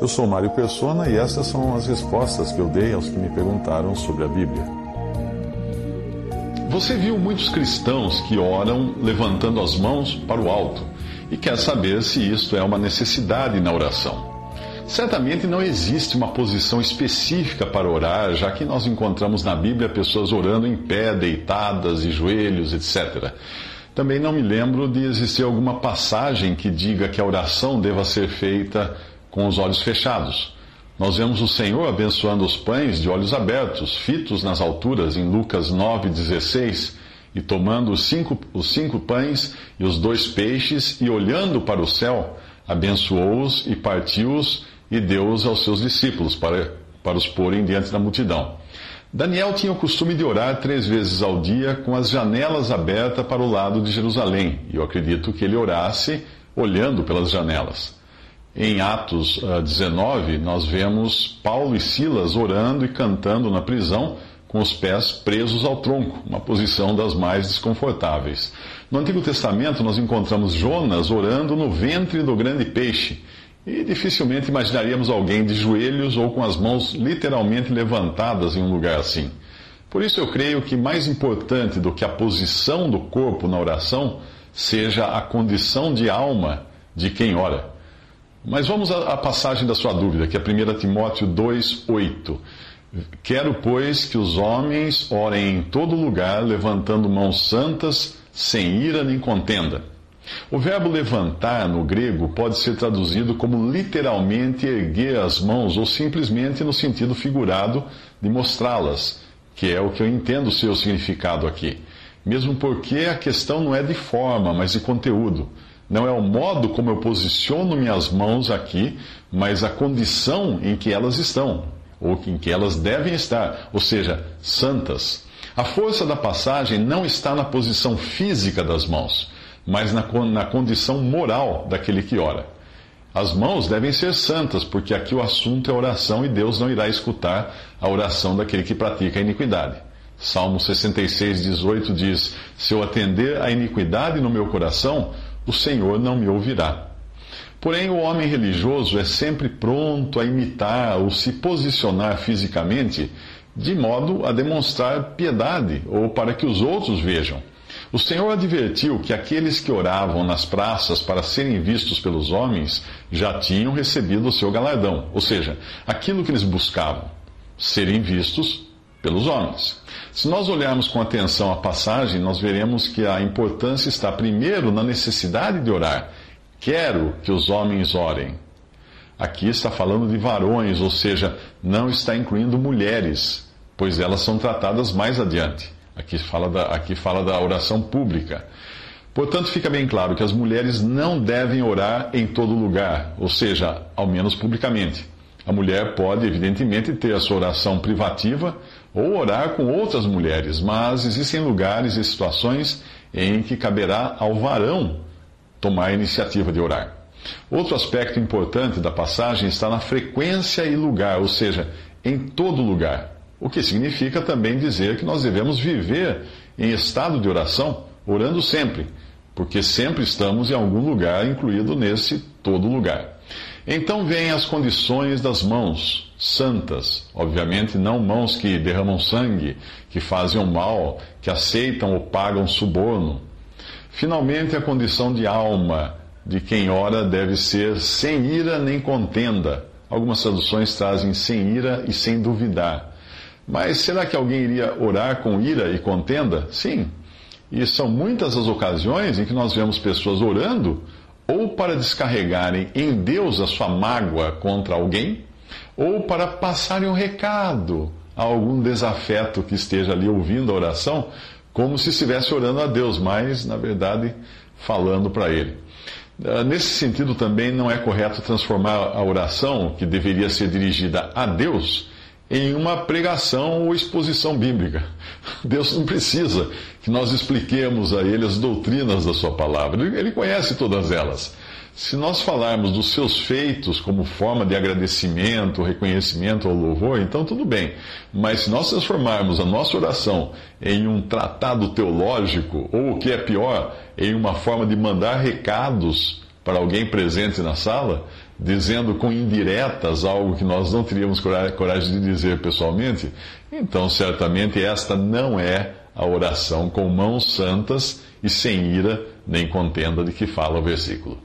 Eu sou Mário Persona e essas são as respostas que eu dei aos que me perguntaram sobre a Bíblia. Você viu muitos cristãos que oram levantando as mãos para o alto e quer saber se isto é uma necessidade na oração. Certamente não existe uma posição específica para orar, já que nós encontramos na Bíblia pessoas orando em pé, deitadas e joelhos, etc. Também não me lembro de existir alguma passagem que diga que a oração deva ser feita com os olhos fechados. Nós vemos o Senhor abençoando os pães de olhos abertos, fitos nas alturas, em Lucas 9,16 e tomando os cinco, os cinco pães e os dois peixes, e olhando para o céu, abençoou-os e partiu-os e deu-os aos seus discípulos para, para os porem diante da multidão. Daniel tinha o costume de orar três vezes ao dia com as janelas abertas para o lado de Jerusalém, e eu acredito que ele orasse olhando pelas janelas. Em Atos 19, ah, nós vemos Paulo e Silas orando e cantando na prisão com os pés presos ao tronco, uma posição das mais desconfortáveis. No Antigo Testamento, nós encontramos Jonas orando no ventre do grande peixe, e dificilmente imaginaríamos alguém de joelhos ou com as mãos literalmente levantadas em um lugar assim. Por isso, eu creio que mais importante do que a posição do corpo na oração seja a condição de alma de quem ora. Mas vamos à passagem da sua dúvida, que é 1 Timóteo 2, 8. Quero, pois, que os homens orem em todo lugar, levantando mãos santas, sem ira nem contenda. O verbo levantar no grego pode ser traduzido como literalmente erguer as mãos ou simplesmente no sentido figurado de mostrá-las, que é o que eu entendo o significado aqui. Mesmo porque a questão não é de forma, mas de conteúdo. Não é o modo como eu posiciono minhas mãos aqui, mas a condição em que elas estão ou em que elas devem estar, ou seja, santas. A força da passagem não está na posição física das mãos, mas na, na condição moral daquele que ora. As mãos devem ser santas, porque aqui o assunto é oração e Deus não irá escutar a oração daquele que pratica a iniquidade. Salmo 66, 18 diz: Se eu atender a iniquidade no meu coração, o Senhor não me ouvirá. Porém, o homem religioso é sempre pronto a imitar ou se posicionar fisicamente de modo a demonstrar piedade ou para que os outros vejam. O Senhor advertiu que aqueles que oravam nas praças para serem vistos pelos homens já tinham recebido o seu galardão, ou seja, aquilo que eles buscavam, serem vistos pelos homens. Se nós olharmos com atenção a passagem, nós veremos que a importância está primeiro na necessidade de orar Quero que os homens orem. Aqui está falando de varões, ou seja, não está incluindo mulheres, pois elas são tratadas mais adiante. Aqui fala da, aqui fala da oração pública. Portanto, fica bem claro que as mulheres não devem orar em todo lugar, ou seja, ao menos publicamente. A mulher pode, evidentemente, ter a sua oração privativa ou orar com outras mulheres, mas existem lugares e situações em que caberá ao varão tomar a iniciativa de orar. Outro aspecto importante da passagem está na frequência e lugar, ou seja, em todo lugar. O que significa também dizer que nós devemos viver em estado de oração, orando sempre, porque sempre estamos em algum lugar incluído nesse todo lugar. Então vêm as condições das mãos santas, obviamente não mãos que derramam sangue, que fazem o mal, que aceitam ou pagam suborno. Finalmente, a condição de alma de quem ora deve ser sem ira nem contenda. Algumas traduções trazem sem ira e sem duvidar. Mas será que alguém iria orar com ira e contenda? Sim. E são muitas as ocasiões em que nós vemos pessoas orando ou para descarregarem em Deus a sua mágoa contra alguém, ou para passarem um recado a algum desafeto que esteja ali ouvindo a oração, como se estivesse orando a Deus, mas, na verdade, falando para ele. Ah, nesse sentido, também não é correto transformar a oração, que deveria ser dirigida a Deus, em uma pregação ou exposição bíblica. Deus não precisa que nós expliquemos a Ele as doutrinas da Sua palavra, Ele conhece todas elas. Se nós falarmos dos seus feitos como forma de agradecimento, reconhecimento ou louvor, então tudo bem. Mas se nós transformarmos a nossa oração em um tratado teológico, ou o que é pior, em uma forma de mandar recados para alguém presente na sala, dizendo com indiretas algo que nós não teríamos coragem de dizer pessoalmente, então certamente esta não é a oração com mãos santas e sem ira nem contenda de que fala o versículo.